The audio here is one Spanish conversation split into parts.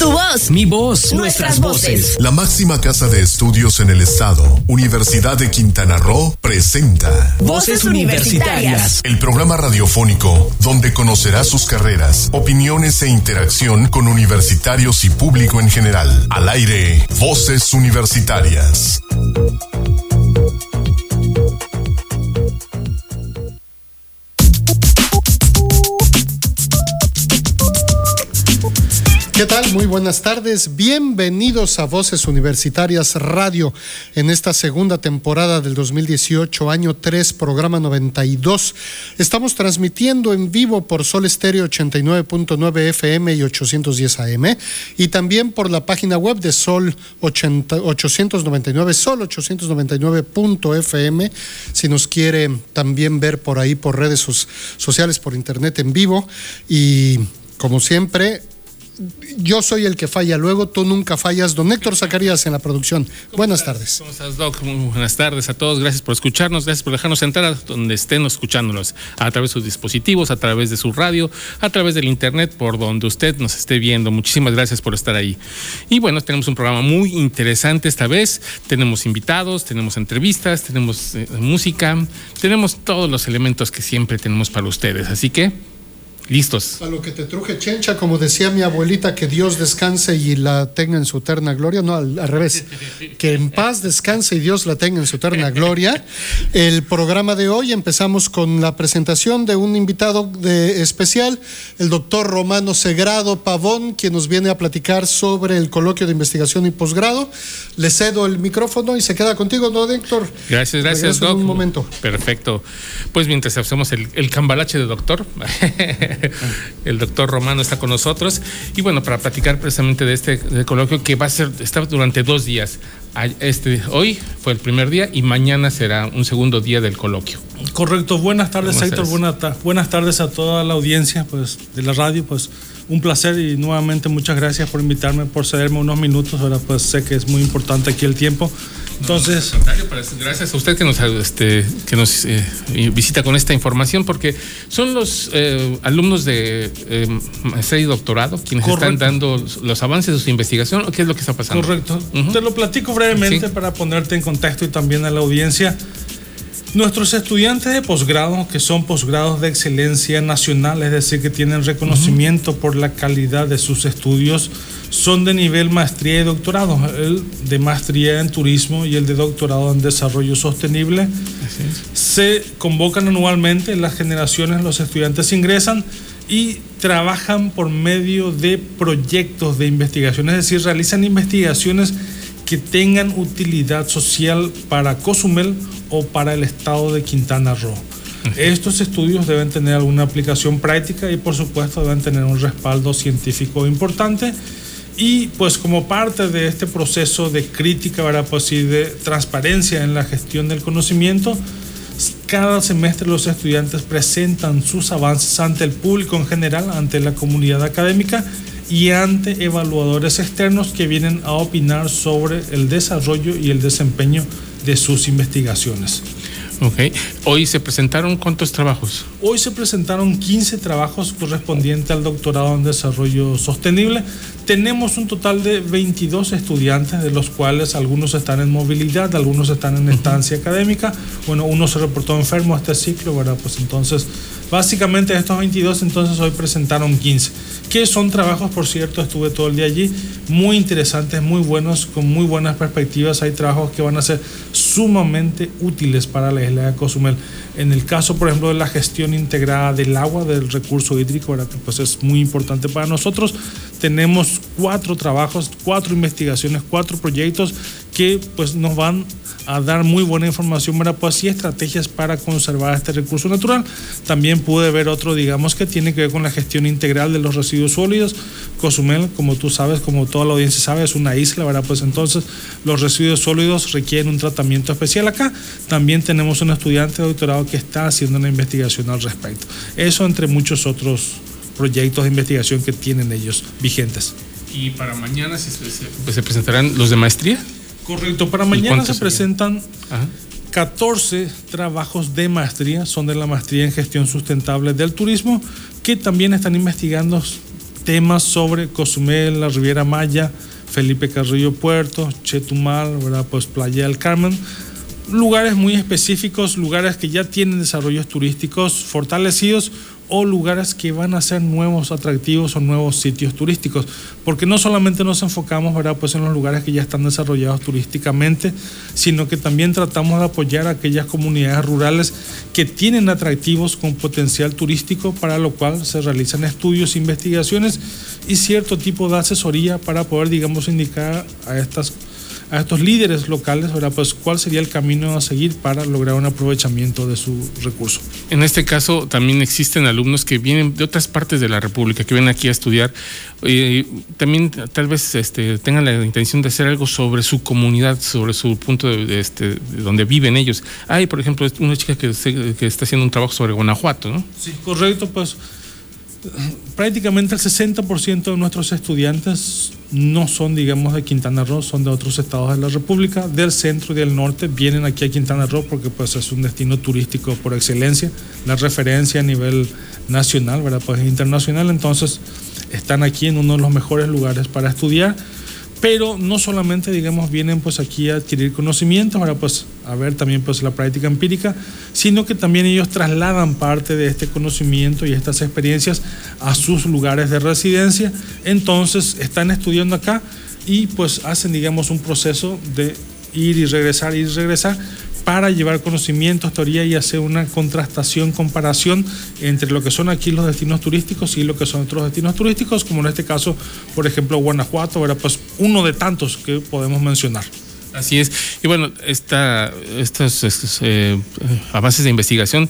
Tu voz. Mi voz. Nuestras voces. La máxima casa de estudios en el estado, Universidad de Quintana Roo, presenta Voces Universitarias. el programa radiofónico donde conocerá sus carreras, opiniones e interacción con universitarios y público en general. Al aire, Voces Universitarias. Muy buenas tardes. Bienvenidos a Voces Universitarias Radio en esta segunda temporada del 2018, año 3, programa 92. Estamos transmitiendo en vivo por Sol Estéreo 89.9 FM y 810 AM y también por la página web de Sol 80 899, Sol 899.fm. Si nos quiere también ver por ahí por redes sociales, por internet en vivo. Y como siempre, yo soy el que falla luego, tú nunca fallas. Don Héctor Zacarías en la producción. Buenas tardes. ¿Cómo estás, Doc? Muy buenas tardes a todos. Gracias por escucharnos. Gracias por dejarnos entrar a donde estén escuchándonos. A través de sus dispositivos, a través de su radio, a través del internet, por donde usted nos esté viendo. Muchísimas gracias por estar ahí. Y bueno, tenemos un programa muy interesante esta vez. Tenemos invitados, tenemos entrevistas, tenemos eh, música, tenemos todos los elementos que siempre tenemos para ustedes. Así que, listos. A lo que te truje chencha, como decía mi abuelita, que Dios descanse y la tenga en su eterna gloria. No, al, al revés. Que en paz descanse y Dios la tenga en su eterna gloria. El programa de hoy empezamos con la presentación de un invitado de especial, el doctor Romano Segrado Pavón, quien nos viene a platicar sobre el coloquio de investigación y posgrado. Le cedo el micrófono y se queda contigo, ¿no, Héctor? Gracias, gracias, Regreso en Doc. un momento. Perfecto. Pues mientras hacemos el, el cambalache de doctor, el doctor Romano está con nosotros. Y bueno, para platicar precisamente de este de coloquio que va a ser, está durante dos días. Este, hoy fue el primer día y mañana será un segundo día del coloquio. Correcto, buenas tardes ¿Cómo Héctor, buenas, buenas tardes a toda la audiencia pues, de la radio, pues un placer y nuevamente muchas gracias por invitarme, por cederme unos minutos, ahora pues sé que es muy importante aquí el tiempo. Entonces, pues, gracias a usted que nos, este, que nos eh, visita con esta información, porque son los eh, alumnos de eh, maestría y doctorado quienes están dando los avances de su investigación o qué es lo que está pasando. correcto, te lo platico brevemente Sí. para ponerte en contexto y también a la audiencia. Nuestros estudiantes de posgrado, que son posgrados de excelencia nacional, es decir, que tienen reconocimiento por la calidad de sus estudios, son de nivel maestría y doctorado, el de maestría en turismo y el de doctorado en desarrollo sostenible. Se convocan anualmente, las generaciones, los estudiantes ingresan y trabajan por medio de proyectos de investigación, es decir, realizan investigaciones que tengan utilidad social para Cozumel o para el estado de Quintana Roo. Estos estudios deben tener alguna aplicación práctica y por supuesto deben tener un respaldo científico importante. Y pues como parte de este proceso de crítica, ¿verdad? Pues, y de transparencia en la gestión del conocimiento, cada semestre los estudiantes presentan sus avances ante el público en general, ante la comunidad académica y ante evaluadores externos que vienen a opinar sobre el desarrollo y el desempeño de sus investigaciones. Ok. Hoy se presentaron cuántos trabajos. Hoy se presentaron 15 trabajos correspondientes al doctorado en desarrollo sostenible. Tenemos un total de 22 estudiantes, de los cuales algunos están en movilidad, algunos están en estancia académica. Bueno, uno se reportó enfermo este ciclo, ¿verdad? Pues entonces, básicamente estos 22, entonces hoy presentaron 15, que son trabajos, por cierto, estuve todo el día allí, muy interesantes, muy buenos, con muy buenas perspectivas. Hay trabajos que van a ser sumamente útiles para la isla de Cozumel. En el caso, por ejemplo, de la gestión integrada del agua, del recurso hídrico, pues es muy importante para nosotros. Tenemos cuatro trabajos, cuatro investigaciones, cuatro proyectos que pues nos van a dar muy buena información, ¿verdad? Pues y estrategias para conservar este recurso natural. También pude ver otro, digamos, que tiene que ver con la gestión integral de los residuos sólidos. Cozumel, como tú sabes, como toda la audiencia sabe, es una isla, ¿verdad? Pues entonces los residuos sólidos requieren un tratamiento especial acá. También tenemos un estudiante de doctorado que está haciendo una investigación al respecto. Eso entre muchos otros proyectos de investigación que tienen ellos vigentes. Y para mañana se, se- se presentarán los de maestría. Correcto, para ¿Y mañana se presentan Ajá. 14 trabajos de maestría, son de la maestría en gestión sustentable del turismo, que también están investigando temas sobre Cozumel, la Riviera Maya, Felipe Carrillo Puerto, Chetumal, ¿verdad? pues Playa del Carmen, lugares muy específicos, lugares que ya tienen desarrollos turísticos fortalecidos o lugares que van a ser nuevos atractivos o nuevos sitios turísticos, porque no solamente nos enfocamos ¿verdad? Pues en los lugares que ya están desarrollados turísticamente, sino que también tratamos de apoyar a aquellas comunidades rurales que tienen atractivos con potencial turístico, para lo cual se realizan estudios, investigaciones y cierto tipo de asesoría para poder, digamos, indicar a estas a estos líderes locales, ¿verdad? Pues cuál sería el camino a seguir para lograr un aprovechamiento de su recurso. En este caso también existen alumnos que vienen de otras partes de la República, que vienen aquí a estudiar y también tal vez este, tengan la intención de hacer algo sobre su comunidad, sobre su punto de, este, de donde viven ellos. Hay, por ejemplo, una chica que, que está haciendo un trabajo sobre Guanajuato, ¿no? Sí, correcto, pues prácticamente el 60% de nuestros estudiantes no son, digamos, de Quintana Roo, son de otros estados de la República, del centro y del norte, vienen aquí a Quintana Roo porque pues es un destino turístico por excelencia, la referencia a nivel nacional, ¿verdad? Pues internacional, entonces están aquí en uno de los mejores lugares para estudiar pero no solamente, digamos, vienen pues aquí a adquirir conocimientos, para pues a ver también pues la práctica empírica, sino que también ellos trasladan parte de este conocimiento y estas experiencias a sus lugares de residencia, entonces están estudiando acá y pues hacen, digamos, un proceso de ir y regresar, ir y regresar, para llevar conocimientos, teoría y hacer una contrastación, comparación entre lo que son aquí los destinos turísticos y lo que son otros destinos turísticos, como en este caso, por ejemplo, Guanajuato, era pues uno de tantos que podemos mencionar. Así es. Y bueno, esta, estos eh, avances de investigación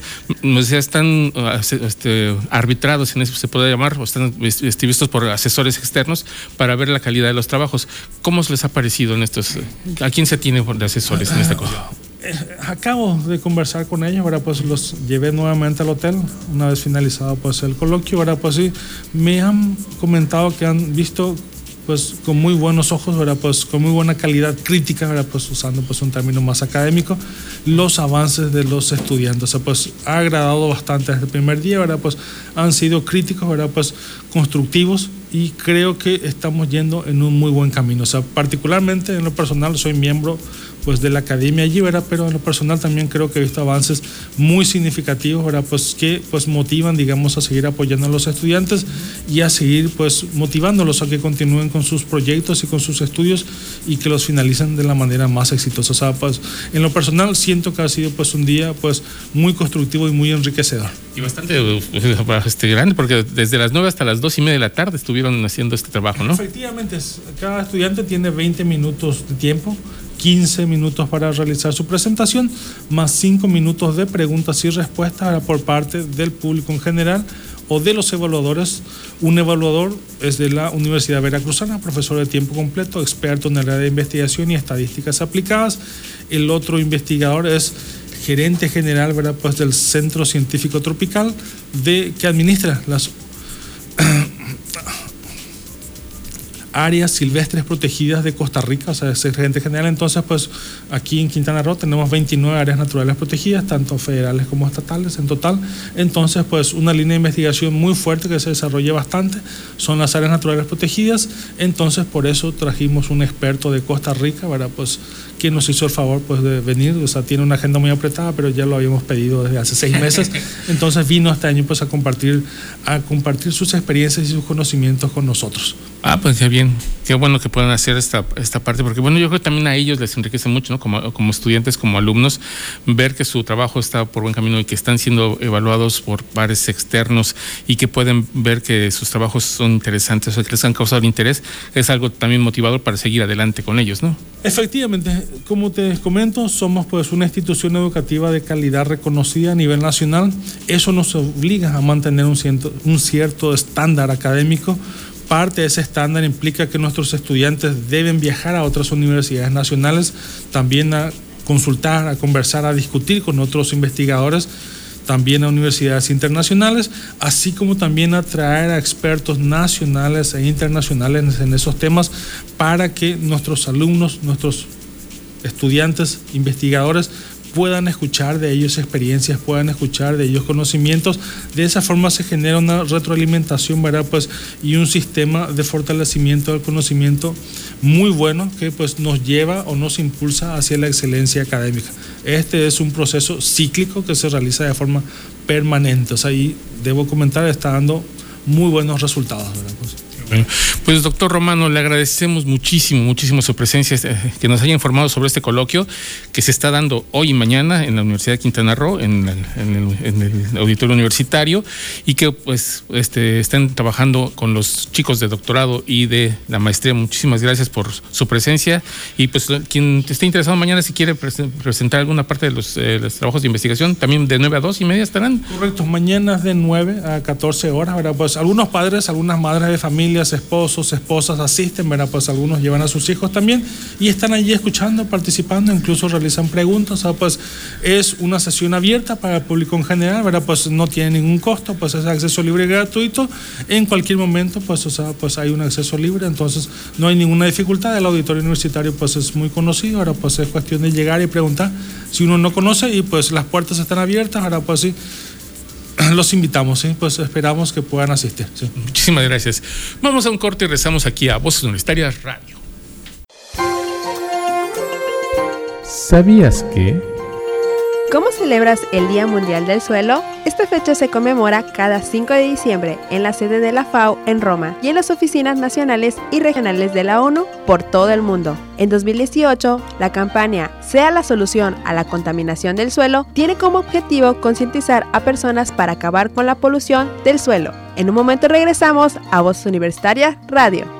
están este, arbitrados, en eso se puede llamar, o están este, vistos por asesores externos para ver la calidad de los trabajos. ¿Cómo les ha parecido en estos? ¿A quién se tiene de asesores en esta cosa? Eh, acabo de conversar con ellos, ahora pues los llevé nuevamente al hotel, una vez finalizado pues el coloquio, ahora pues sí, me han comentado que han visto pues con muy buenos ojos, ¿verdad? Pues con muy buena calidad crítica, ¿verdad? Pues usando pues un término más académico, los avances de los estudiantes. O sea, pues ha agradado bastante desde el primer día, ¿verdad? Pues han sido críticos, ¿verdad? Pues constructivos y creo que estamos yendo en un muy buen camino. O sea, particularmente en lo personal soy miembro pues de la academia allí, ¿verdad? Pero en lo personal también creo que he visto avances muy significativos, ¿verdad? Pues que pues motivan, digamos, a seguir apoyando a los estudiantes y a seguir pues motivándolos a que continúen con sus proyectos y con sus estudios y que los finalicen de la manera más exitosa. O sea, pues en lo personal siento que ha sido pues un día pues muy constructivo y muy enriquecedor. Y bastante este, grande, porque desde las 9 hasta las 2 y media de la tarde estuvieron haciendo este trabajo, ¿no? Efectivamente, cada estudiante tiene 20 minutos de tiempo 15 minutos para realizar su presentación, más 5 minutos de preguntas y respuestas por parte del público en general o de los evaluadores. Un evaluador es de la Universidad Veracruzana, profesor de tiempo completo, experto en el área de investigación y estadísticas aplicadas. El otro investigador es gerente general ¿verdad? Pues del Centro Científico Tropical de, que administra las áreas silvestres protegidas de Costa Rica, o sea, es gerente general. Entonces, pues aquí en Quintana Roo tenemos 29 áreas naturales protegidas, tanto federales como estatales en total. Entonces, pues una línea de investigación muy fuerte que se desarrolla bastante son las áreas naturales protegidas. Entonces, por eso trajimos un experto de Costa Rica, ¿verdad? Pues quien nos hizo el favor pues de venir, o sea, tiene una agenda muy apretada, pero ya lo habíamos pedido desde hace seis meses. Entonces vino este año pues a compartir, a compartir sus experiencias y sus conocimientos con nosotros. Ah, pues qué bien, qué bueno que puedan hacer esta, esta parte, porque bueno, yo creo que también a ellos les enriquece mucho, ¿no? Como, como estudiantes, como alumnos, ver que su trabajo está por buen camino y que están siendo evaluados por pares externos y que pueden ver que sus trabajos son interesantes o que les han causado interés, es algo también motivador para seguir adelante con ellos, ¿no? Efectivamente, como te comento, somos pues una institución educativa de calidad reconocida a nivel nacional. Eso nos obliga a mantener un cierto, un cierto estándar académico Parte de ese estándar implica que nuestros estudiantes deben viajar a otras universidades nacionales, también a consultar, a conversar, a discutir con otros investigadores, también a universidades internacionales, así como también a traer a expertos nacionales e internacionales en esos temas para que nuestros alumnos, nuestros estudiantes, investigadores puedan escuchar de ellos experiencias, puedan escuchar de ellos conocimientos. De esa forma se genera una retroalimentación, ¿verdad? Pues, y un sistema de fortalecimiento del conocimiento muy bueno que pues, nos lleva o nos impulsa hacia la excelencia académica. Este es un proceso cíclico que se realiza de forma permanente. O sea, ahí debo comentar, está dando muy buenos resultados. Pues doctor Romano, le agradecemos muchísimo, muchísimo su presencia, eh, que nos haya informado sobre este coloquio que se está dando hoy y mañana en la Universidad de Quintana Roo, en el, auditorio universitario, y que pues este, estén trabajando con los chicos de doctorado y de la maestría. Muchísimas gracias por su presencia. Y pues quien esté interesado mañana, si quiere presentar alguna parte de los, eh, los, trabajos de investigación, también de 9 a 2 y media estarán. Correcto, mañana de 9 a 14 horas, ¿verdad? Pues algunos padres, algunas madres de familia esposos, esposas asisten, ¿verdad? Pues algunos llevan a sus hijos también y están allí escuchando, participando, incluso realizan preguntas, pues es una sesión abierta para el público en general, ¿verdad? Pues no tiene ningún costo, pues es acceso libre y gratuito. En cualquier momento, pues, pues hay un acceso libre, entonces no hay ninguna dificultad. El auditorio universitario, pues es muy conocido, ahora pues es cuestión de llegar y preguntar si uno no conoce y pues las puertas están abiertas, ahora pues sí los invitamos, ¿sí? pues esperamos que puedan asistir. Muchísimas gracias. Vamos a un corte y rezamos aquí a Voces Universitarias Radio. ¿Sabías que... ¿Cómo celebras el Día Mundial del Suelo? Esta fecha se conmemora cada 5 de diciembre en la sede de la FAO en Roma y en las oficinas nacionales y regionales de la ONU por todo el mundo. En 2018, la campaña Sea la solución a la contaminación del suelo tiene como objetivo concientizar a personas para acabar con la polución del suelo. En un momento regresamos a Voz Universitaria Radio.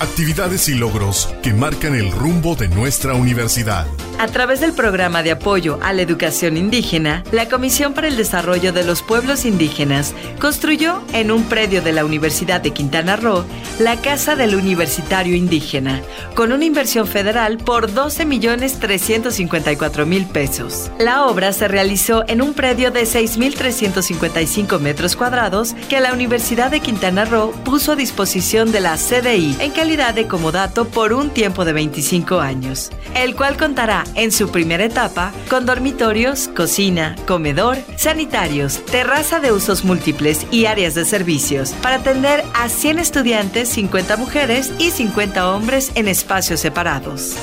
actividades y logros que marcan el rumbo de nuestra universidad. A través del programa de apoyo a la educación indígena, la Comisión para el Desarrollo de los Pueblos Indígenas construyó en un predio de la Universidad de Quintana Roo la Casa del Universitario Indígena, con una inversión federal por 12 millones 354 mil pesos. La obra se realizó en un predio de 6.355 metros cuadrados que la Universidad de Quintana Roo puso a disposición de la CDI en calidad de comodato por un tiempo de 25 años, el cual contará en su primera etapa con dormitorios, cocina, comedor, sanitarios, terraza de usos múltiples y áreas de servicios para atender a 100 estudiantes, 50 mujeres y 50 hombres en espacios separados.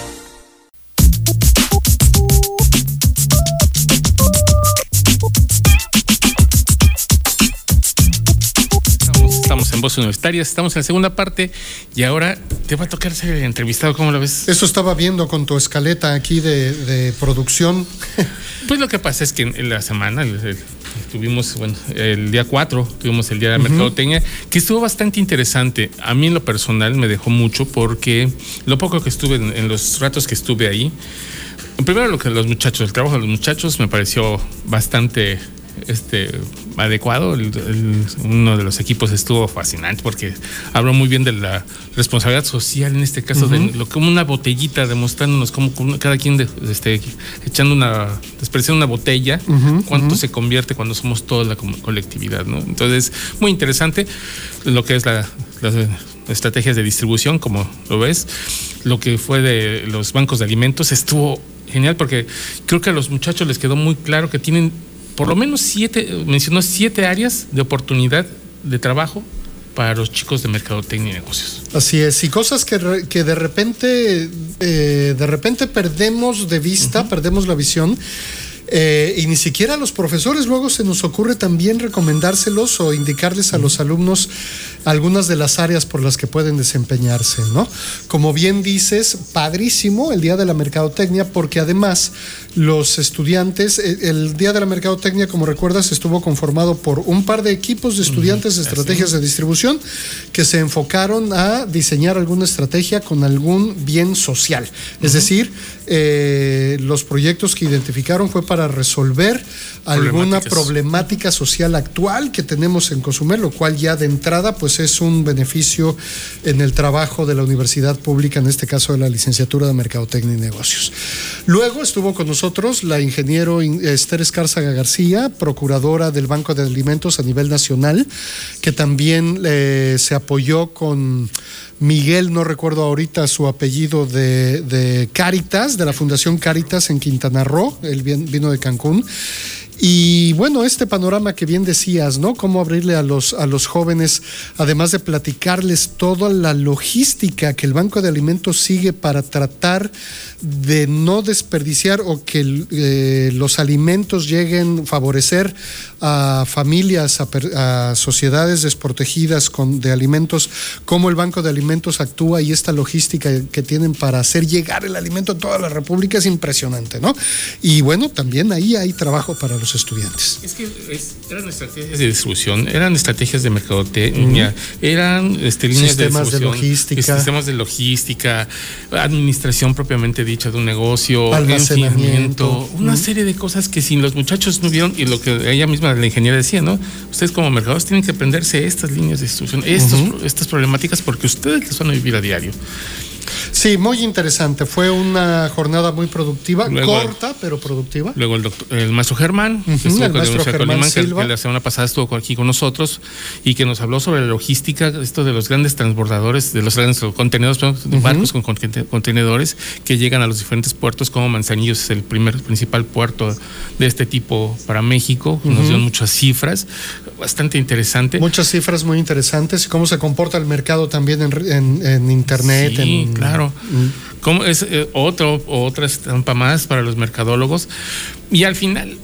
En Voz Universitarias. Estamos en la segunda parte y ahora te va a tocar ser entrevistado. ¿Cómo lo ves? Eso estaba viendo con tu escaleta aquí de, producción. Pues lo que pasa es que en la semana tuvimos, bueno, el día 4 tuvimos el Día de la Mercadotecnia, que estuvo bastante interesante. A mí en lo personal me dejó mucho porque lo poco que estuve en, los ratos que estuve ahí, primero lo que los muchachos, el trabajo de los muchachos me pareció bastante este, adecuado. uno de los equipos estuvo fascinante porque habló muy bien de la responsabilidad social, en este caso, de lo, como una botellita, demostrándonos cómo cada quien este, echando una, despreciando una botella, cuánto se convierte cuando somos toda la colectividad. ¿no? Entonces, muy interesante lo que es la, las estrategias de distribución, como lo ves, lo que fue de los bancos de alimentos estuvo genial porque creo que a los muchachos les quedó muy claro que tienen por lo menos siete, mencionó siete áreas de oportunidad de trabajo para los chicos de mercadotecnia y negocios. Así es, y cosas que, de repente, eh, de repente perdemos de vista, perdemos la visión. Eh, y ni siquiera a los profesores luego se nos ocurre también recomendárselos o indicarles a los alumnos algunas de las áreas por las que pueden desempeñarse, ¿no? Como bien dices, padrísimo el Día de la Mercadotecnia, porque además los estudiantes, eh, el Día de la Mercadotecnia, como recuerdas, estuvo conformado por un par de equipos de estudiantes de estrategias de distribución que se enfocaron a diseñar alguna estrategia con algún bien social. Es decir, eh, los proyectos que identificaron fue para resolver alguna problemática social actual que tenemos en Cozumel, lo cual ya de entrada pues es un beneficio en el trabajo de la universidad pública, en este caso de la licenciatura de Mercadotecnia y Negocios. Luego estuvo con nosotros la ingeniero in- Esther Escárzaga García, procuradora del Banco de Alimentos a nivel nacional, que también eh, se apoyó con Miguel, no recuerdo ahorita su apellido, de, Caritas, de la Fundación Caritas en Quintana Roo, él vino de Cancún. Y bueno, este panorama que bien decías, ¿no? Cómo abrirle a los, a los jóvenes, además de platicarles toda la logística que el Banco de Alimentos sigue para tratar de no desperdiciar o que eh, los alimentos lleguen a favorecer a familias, a, sociedades desprotegidas con, de alimentos, cómo el Banco de Alimentos actúa y esta logística que tienen para hacer llegar el alimento a toda la República es impresionante, ¿no? Y bueno, también ahí hay trabajo para los estudiantes. Es que es- eran estrategias de distribución, eran estrategias de mercadotecnia, eran este, líneas Sistemas de de, logística. sistemas de logística, administración propiamente dicha de un negocio, Almacenamiento. una serie de cosas que si los muchachos no vieron y lo que ella misma la ingeniera decía, ¿no? Ustedes como mercados tienen que aprenderse estas líneas de distribución, estos- estas problemáticas porque ustedes las van a vivir a diario. Sí, muy interesante. Fue una jornada muy productiva, Luego- corta, pero productiva. Luego el, doctor, el maestro Germán, que Ujú, estuvo el con maestro Universidad de Germán Colima, que- Silva. que la semana pasada estuvo aquí con nosotros y que nos habló sobre la logística, esto de los grandes transbordadores, de los grandes contenedores, de barcos con conte- contenedores que llegan a los diferentes puertos, como Manzanillo es el primer principal puerto de este tipo para México. Nos dio muchas cifras, bastante interesante. Muchas cifras muy interesantes y cómo se comporta el mercado también en, en- en Internet. Sí, en- claro. Como es eh, otro, otra estampa más para los mercadólogos. Y al final,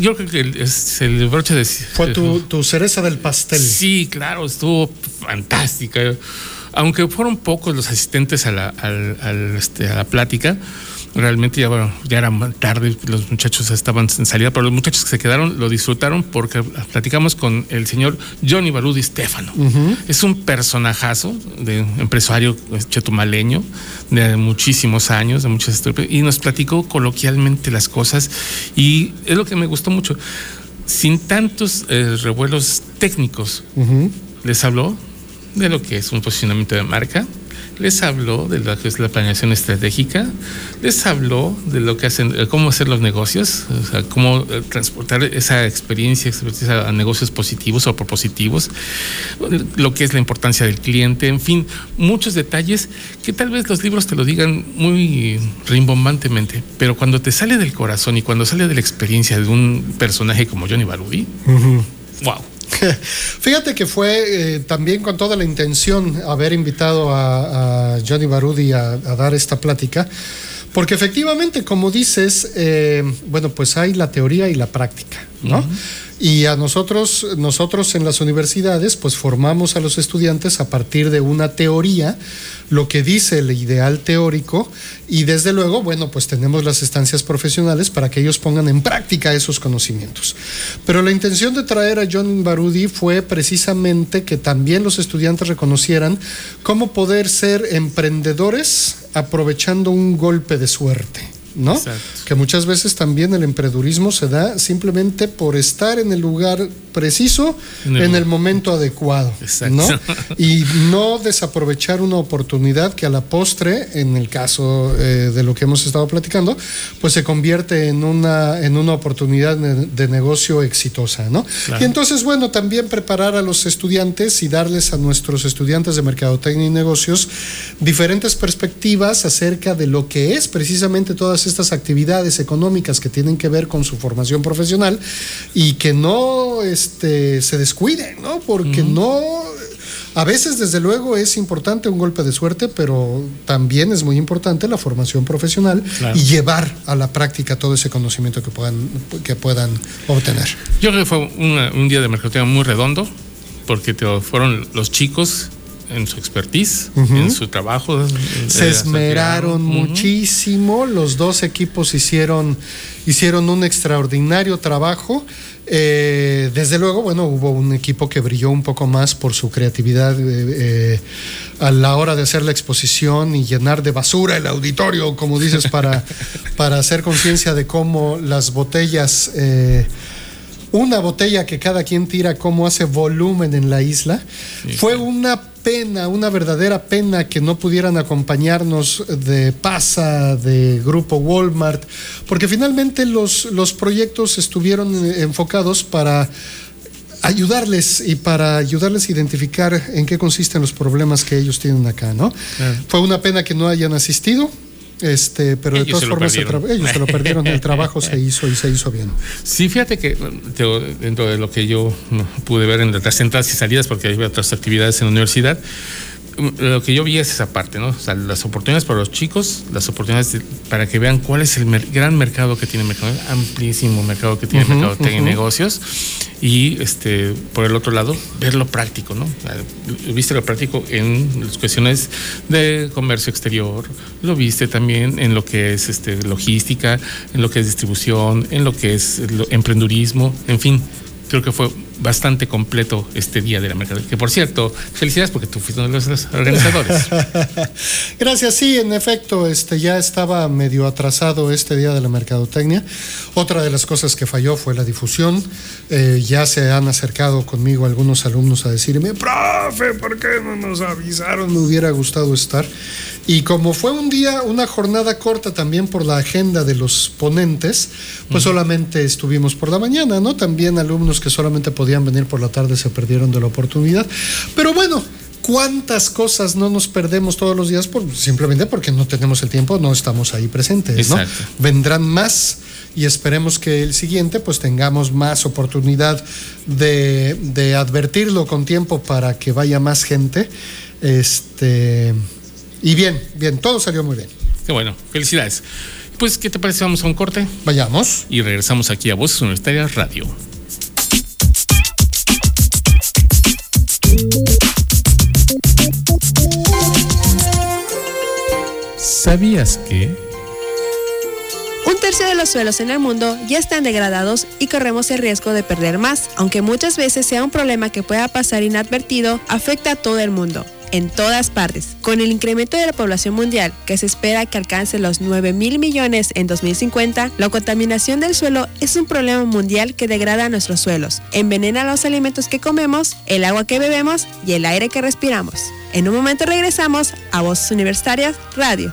yo creo que el- es el broche de. Fue tu, tu cereza del pastel. Sí, claro, estuvo fantástica. Aunque fueron pocos los asistentes a la, al- al, este, a la plática, realmente ya, bueno, ya era tarde, los muchachos estaban en salida, pero los muchachos que se quedaron lo disfrutaron porque platicamos con el señor Johnny Barudi Stefano. Es un personajazo de empresario chetumaleño de muchísimos años, de muchas estupe- y nos platicó coloquialmente las cosas y es lo que me gustó mucho. Sin tantos eh, revuelos técnicos, les habló de lo que es un posicionamiento de marca, les habló de lo que es la planeación estratégica, les habló de lo que hacen, eh, cómo hacer los negocios, o sea, cómo eh, transportar esa experiencia, experiencia a negocios positivos o propositivos, lo que es la importancia del cliente, en fin, muchos detalles que tal vez los libros te lo digan muy rimbombantemente, pero cuando te sale del corazón y cuando sale de la experiencia de un personaje como Johnny Barudi, wow. Fíjate que fue eh, también con toda la intención haber invitado a, Johnny Barudi a, a dar esta plática, porque efectivamente, como dices, eh, bueno, pues hay la teoría y la práctica, ¿no? Y a nosotros, nosotros en las universidades, pues formamos a los estudiantes a partir de una teoría, lo que dice el ideal teórico, y desde luego, bueno, pues tenemos las estancias profesionales para que ellos pongan en práctica esos conocimientos. Pero la intención de traer a John Barudi fue precisamente que también los estudiantes reconocieran cómo poder ser emprendedores aprovechando un golpe de suerte. ¿No? Exacto. Que muchas veces también el emprendedurismo se da simplemente por estar en el lugar preciso, En en el- momento adecuado, Exacto. ¿no? Y no desaprovechar una oportunidad que a la postre, en el caso eh, de lo que hemos estado platicando, pues se convierte en una, en una oportunidad de, de negocio exitosa, ¿no? Claro. Y entonces, bueno, también preparar a los estudiantes y darles a nuestros estudiantes de mercadotecnia y negocios diferentes perspectivas acerca de lo que es precisamente todas estas actividades económicas que tienen que ver con su formación profesional y que no este, se descuiden, ¿no? Porque no... A veces, desde luego, es importante un golpe de suerte, pero también es muy importante la formación profesional Claro. y llevar a la práctica todo ese conocimiento que puedan, que puedan obtener. Yo creo que fue una- un día de mercadotecnia muy redondo, porque te- fueron los chicos en su expertise, en su trabajo. Se esmeraron muchísimo, los dos equipos hicieron, hicieron un extraordinario trabajo. Eh, desde luego, bueno, hubo un equipo que brilló un poco más por su creatividad eh, a la hora de hacer la exposición y llenar de basura el auditorio, como dices, para, para hacer conciencia de cómo las botellas una botella que cada quien tira, cómo hace volumen en la isla. Fue una pena, una verdadera pena que no pudieran acompañarnos de PASA, de Grupo Walmart, porque finalmente los, los proyectos estuvieron enfocados para ayudarles y para ayudarles a identificar en qué consisten los problemas que ellos tienen acá, ¿no? Fue una pena que no hayan asistido. Este, pero de todas formas ellos se lo perdieron, el trabajo se hizo y se hizo bien. Sí, fíjate que dentro de lo que yo pude ver en las entradas y salidas, porque hay otras actividades en la universidad, lo que yo vi es esa parte, ¿no? O sea, las oportunidades para los chicos, las oportunidades para que vean cuál es el gran mercado que tiene mercado, amplísimo mercado que tiene mercado de negocios y este por el otro lado ver lo práctico, ¿no? Viste lo práctico en las cuestiones de comercio exterior, lo viste también en lo que es este logística, en lo que es distribución, en lo que es emprendurismo, en fin, creo que fue bastante completo este día de la mercadotecnia. Que por cierto, felicidades porque tú fuiste uno de los organizadores. Gracias, sí, en efecto, este ya estaba medio atrasado este día de la mercadotecnia. Otra de las cosas que falló fue la difusión. Eh, ya se han acercado conmigo algunos alumnos a decirme, profe, ¿por qué no nos avisaron? Me hubiera gustado estar. Y como fue un día, una jornada corta también por la agenda de los ponentes, pues solamente estuvimos por la mañana, ¿no? También alumnos que solamente podían venir por la tarde se perdieron de la oportunidad. Pero bueno, ¿cuántas cosas no nos perdemos todos los días por, simplemente porque no tenemos el tiempo, no estamos ahí presentes, ¿no? Vendrán más y esperemos que el siguiente pues tengamos más oportunidad de, de advertirlo con tiempo para que vaya más gente. Este y bien, bien, todo salió muy bien. Qué bueno, felicidades. Pues, ¿qué te parece? Vamos a un corte. Vayamos. Y regresamos aquí a Voces Universitarias Radio. ¿Sabías que? Un tercio de los suelos en el mundo ya están degradados y corremos el riesgo de perder más, aunque muchas veces sea un problema que pueda pasar inadvertido, afecta a todo el mundo en todas partes. Con el incremento de la población mundial, que se espera que alcance los 9 mil millones en 2050, la contaminación del suelo es un problema mundial que degrada nuestros suelos, envenena los alimentos que comemos, el agua que bebemos y el aire que respiramos. En un momento regresamos a Voces Universitarias Radio.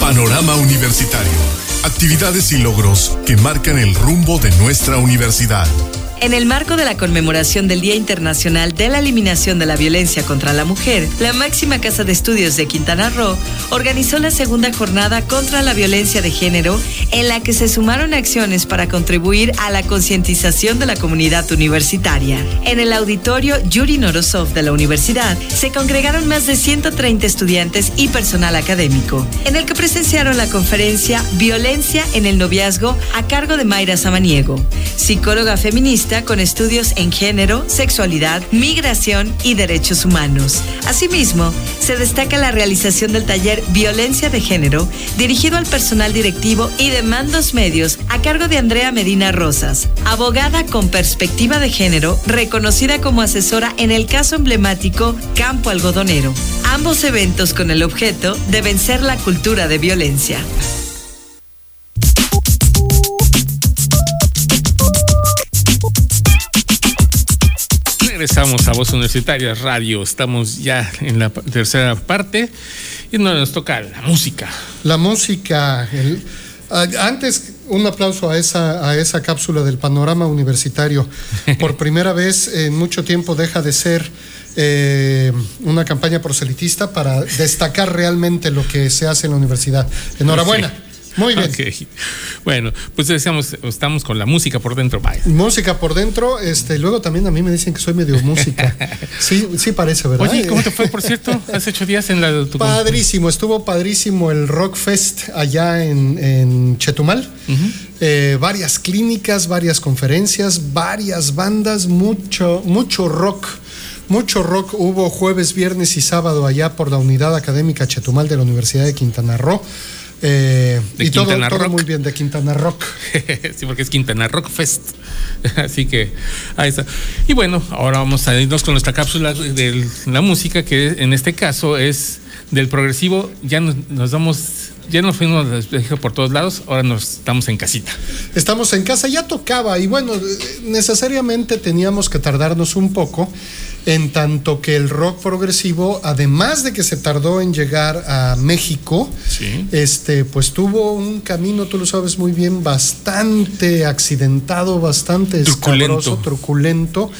Panorama Universitario actividades y logros que marcan el rumbo de nuestra universidad. En el marco de la conmemoración del Día Internacional de la Eliminación de la Violencia contra la Mujer, la máxima casa de estudios de Quintana Roo organizó la segunda jornada contra la violencia de género, en la que se sumaron acciones para contribuir a la concientización de la comunidad universitaria. En el auditorio Yuri Norosov de la universidad se congregaron más de 130 estudiantes y personal académico, en el que presenciaron la conferencia Violencia en el noviazgo a cargo de Mayra Samaniego, psicóloga feminista con estudios en género, sexualidad, migración y derechos humanos. Asimismo, se destaca la realización del taller Violencia de Género, dirigido al personal directivo y de mandos medios a cargo de Andrea Medina Rosas, abogada con perspectiva de género, reconocida como asesora en el caso emblemático Campo Algodonero. Ambos eventos con el objeto de vencer la cultura de violencia. Regresamos a Voz Universitaria Radio. Estamos ya en la tercera parte y nos toca la música. La música. antes, un aplauso a esa, a esa cápsula del panorama universitario. Por primera vez en mucho tiempo deja de ser eh, una campaña proselitista para destacar realmente lo que se hace en la universidad. Enhorabuena. Muy bien. Bueno, pues decíamos, estamos con la música por dentro. Música por dentro, este, luego también a mí me dicen que soy medio música. Sí, sí parece, ¿verdad? Oye, ¿cómo te fue, por cierto? Hace ocho días en la... Tu... Padrísimo, estuvo padrísimo el Rock Fest allá en, Chetumal. Eh, varias clínicas, varias conferencias, varias bandas, mucho, mucho rock. Mucho rock hubo jueves, viernes y sábado allá por la unidad académica Chetumal de la Universidad de Quintana Roo. Eh, y todo, muy bien de Quintana Rock. sí, porque es Quintana Rock Fest. Así que ahí está. Y bueno, ahora vamos a irnos con nuestra cápsula de la música, que en este caso es del progresivo. Ya nos, nos damos ya nos fuimos por todos lados, ahora nos estamos en casita. Estamos en casa, ya tocaba y bueno, necesariamente teníamos que tardarnos un poco en tanto que el rock progresivo, además de que se tardó en llegar a México, este, pues tuvo un camino, tú lo sabes muy bien, bastante accidentado, bastante truculento, truculento.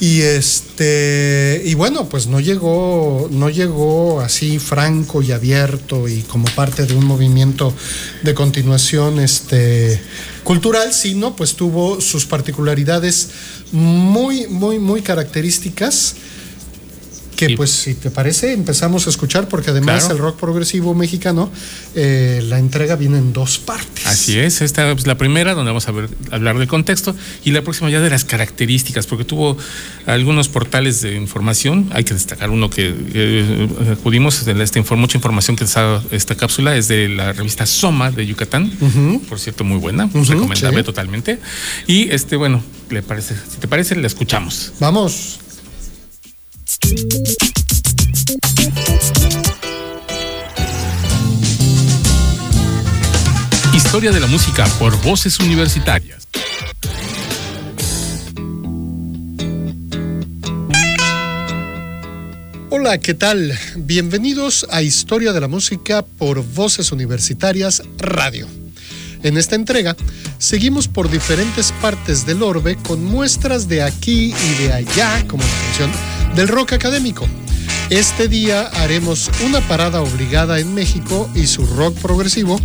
Y este, y bueno, pues no llegó, no llegó así franco y abierto y como parte de un movimiento de continuación, este cultural, sino pues tuvo sus particularidades muy, muy, muy características que pues si te parece empezamos a escuchar porque además el rock progresivo mexicano eh, la entrega viene en dos partes. Así es, esta es la primera donde vamos a ver, hablar del contexto y la próxima ya de las características porque tuvo algunos portales de información, hay que destacar uno que eh, acudimos, de esta, mucha información que está esta cápsula es de la revista Soma de Yucatán, por cierto muy buena, recomendable totalmente. Y este bueno, le parece, si te parece la escuchamos. Vamos. Historia de la música por voces universitarias. Hola, ¿qué tal? Bienvenidos a Historia de la Música por Voces Universitarias Radio. En esta entrega, seguimos por diferentes partes del orbe con muestras de aquí y de allá, como la canción del rock académico. Este día haremos una parada obligada en México y su rock progresivo,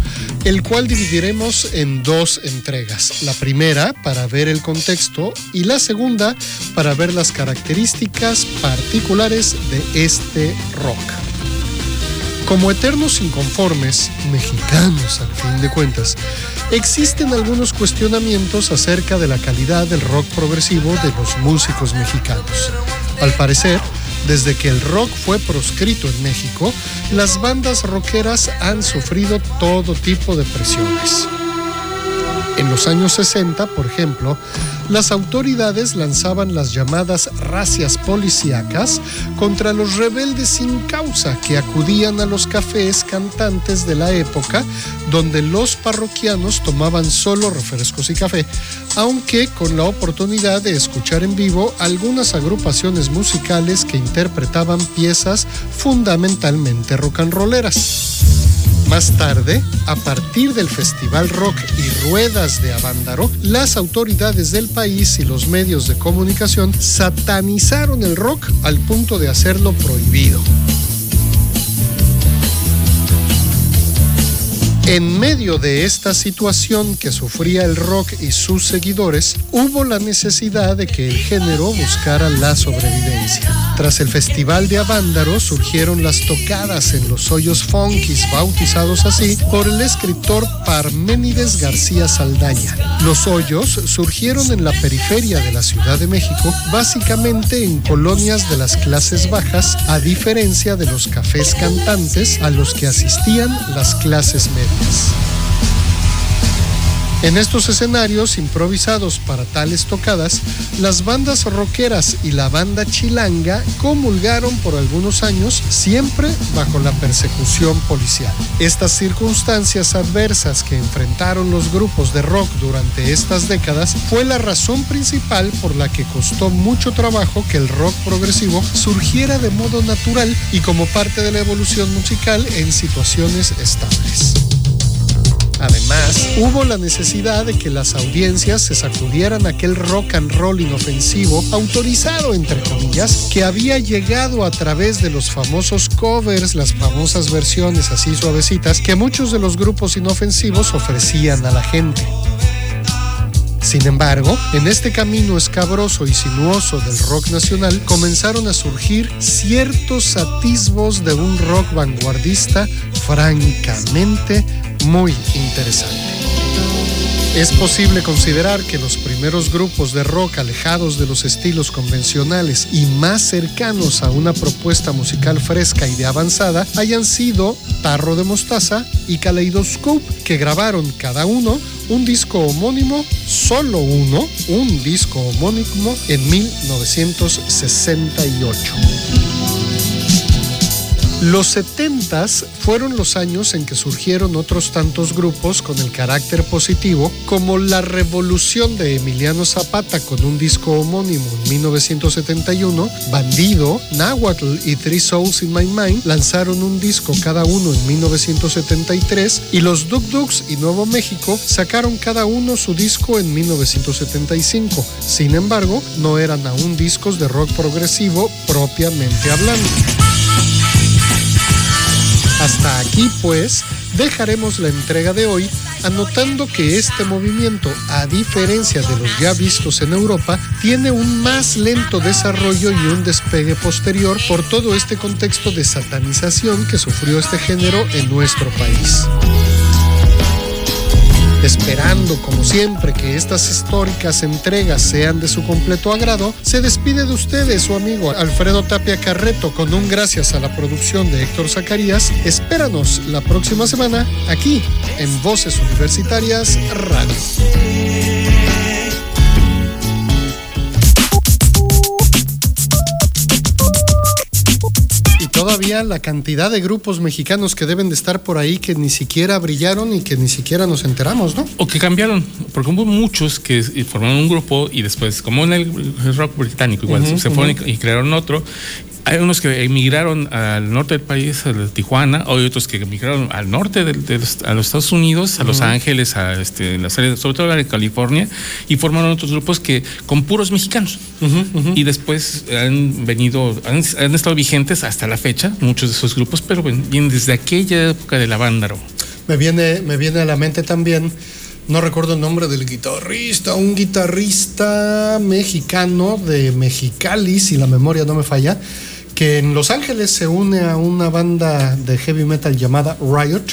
el cual dividiremos en dos entregas. La primera para ver el contexto y la segunda para ver las características particulares de este rock. Como eternos inconformes, mexicanos al fin de cuentas, existen algunos cuestionamientos acerca de la calidad del rock progresivo de los músicos mexicanos. Al parecer, desde que el rock fue proscrito en México, las bandas rockeras han sufrido todo tipo de presiones. En los años 60, por ejemplo, las autoridades lanzaban las llamadas racias policíacas contra los rebeldes sin causa que acudían a los cafés cantantes de la época donde los parroquianos tomaban solo refrescos y café, aunque con la oportunidad de escuchar en vivo algunas agrupaciones musicales que interpretaban piezas fundamentalmente rock and rolleras. Más tarde, a partir del Festival Rock y Ruedas de Avándaro, las autoridades del país y los medios de comunicación satanizaron el rock al punto de hacerlo prohibido. En medio de esta situación que sufría el rock y sus seguidores, hubo la necesidad de que el género buscara la sobrevivencia. Tras el Festival de Avándaro surgieron las tocadas en los hoyos funkis, bautizados así por el escritor Parménides García Saldaña. Los hoyos surgieron en la periferia de la Ciudad de México, básicamente en colonias de las clases bajas, a diferencia de los cafés cantantes a los que asistían las clases medias. En estos escenarios improvisados para tales tocadas, las bandas rockeras y la banda chilanga comulgaron por algunos años, siempre bajo la persecución policial. Estas circunstancias adversas que enfrentaron los grupos de rock durante estas décadas fue la razón principal por la que costó mucho trabajo que el rock progresivo surgiera de modo natural y como parte de la evolución musical en situaciones estables. Además, hubo la necesidad de que las audiencias se sacudieran aquel rock and roll inofensivo, autorizado entre comillas, que había llegado a través de los famosos covers, las famosas versiones así suavecitas que muchos de los grupos inofensivos ofrecían a la gente. Sin embargo, en este camino escabroso y sinuoso del rock nacional comenzaron a surgir ciertos atisbos de un rock vanguardista francamente muy interesante. Es posible considerar que los primeros grupos de rock alejados de los estilos convencionales y más cercanos a una propuesta musical fresca y de avanzada hayan sido Tarro de Mostaza y Kaleidoscope, que grabaron cada uno un disco homónimo, solo uno, un disco homónimo en 1968. Los 70s fueron los años en que surgieron otros tantos grupos con el carácter positivo, como la Revolución de Emiliano Zapata con un disco homónimo en 1971, Bandido, Nahuatl y Three Souls in My Mind lanzaron un disco cada uno en 1973 y los Duk Duks y Nuevo México sacaron cada uno su disco en 1975. Sin embargo, no eran aún discos de rock progresivo propiamente hablando. Hasta aquí pues dejaremos la entrega de hoy anotando que este movimiento, a diferencia de los ya vistos en Europa, tiene un más lento desarrollo y un despegue posterior por todo este contexto de satanización que sufrió este género en nuestro país. Esperando, como siempre, que estas históricas entregas sean de su completo agrado, se despide de ustedes su amigo Alfredo Tapia Carreto con un gracias a la producción de Héctor Zacarías. Espéranos la próxima semana aquí en Voces Universitarias Radio. Todavía la cantidad de grupos mexicanos que deben de estar por ahí que ni siquiera brillaron y que ni siquiera nos enteramos, ¿no? O que cambiaron, porque hubo muchos que formaron un grupo y después, como en el rock británico, igual se fueron y, crearon otro. Hay unos que emigraron al norte del país, a Tijuana, hay otros que emigraron al norte de, los, a los Estados Unidos, a Los Ángeles, a este, la sobre todo a California, y formaron otros grupos que con puros mexicanos. Y después han venido, han, estado vigentes hasta la fecha, muchos de esos grupos, pero vienen desde aquella época de la banda. Me viene, me viene a la mente también no recuerdo el nombre del guitarrista, un guitarrista mexicano de Mexicali, si la memoria no me falla, que en Los Ángeles se une a una banda de heavy metal llamada Riot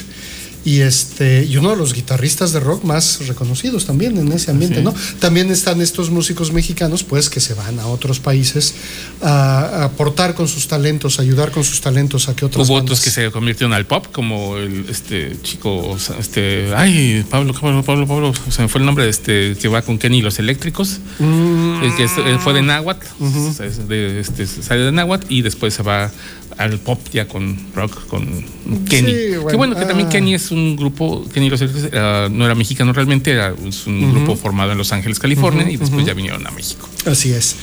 y este y uno de los guitarristas de rock más reconocidos también en ese ambiente, ¿no? También están estos músicos mexicanos, pues, que se van a otros países a, aportar con sus talentos, ayudar con sus talentos a que otros. Hubo otros que se convirtieron al pop, como el este chico, este, ay, Pablo, Pablo, Pablo, Pablo, se me fue el nombre de este que va con Kenny los Eléctricos, mm. el que fue de Nahuatl, de, este, sale de Nahuatl y después se va al pop ya con rock, con Kenny. Qué bueno que también ah. Kenny es un grupo, Kenny Los uh, no era mexicano realmente, era un grupo formado en Los Ángeles, California, y después ya vinieron a México. Así es.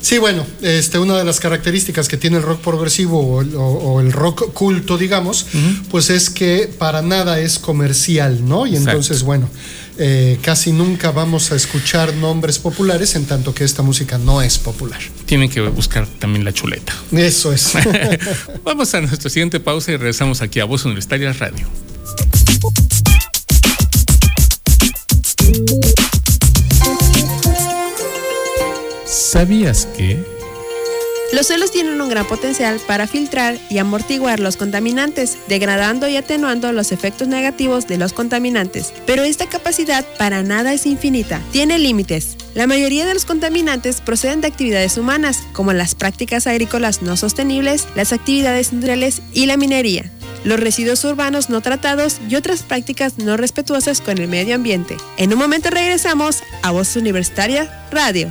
Sí, bueno, este, una de las características que tiene el rock progresivo o, el rock culto, digamos, pues es que para nada es comercial, ¿no? Y entonces, bueno, eh, casi nunca vamos a escuchar nombres populares en tanto que esta música no es popular. Tienen que buscar también la chuleta. Eso es. vamos a nuestra siguiente pausa y regresamos aquí a Voz Universitaria Radio. ¿Sabías que... Los suelos tienen un gran potencial para filtrar y amortiguar los contaminantes, degradando y atenuando los efectos negativos de los contaminantes. Pero esta capacidad para nada es infinita, tiene límites. La mayoría de los contaminantes proceden de actividades humanas, como las prácticas agrícolas no sostenibles, las actividades industriales y la minería los residuos urbanos no tratados y otras prácticas no respetuosas con el medio ambiente. En un momento regresamos a Voz Universitaria Radio.